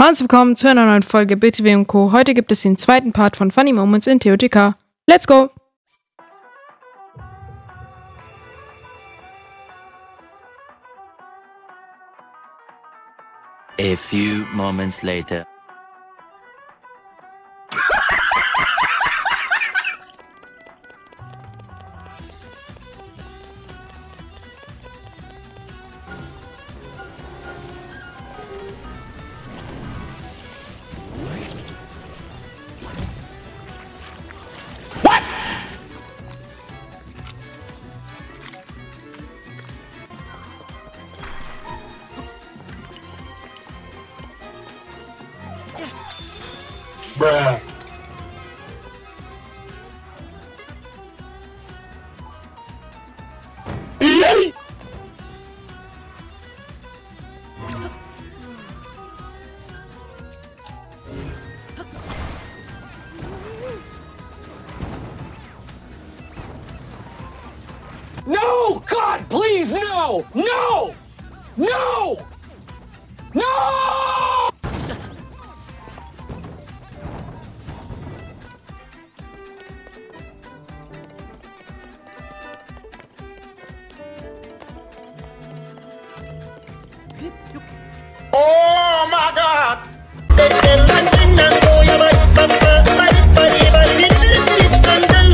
Herzlich willkommen zu einer neuen Folge BTW Co. Heute gibt es den zweiten Part von Funny Moments in TOTK. Let's go! A few moments later. Bruh. No! God, please, no! No! No! No! e o que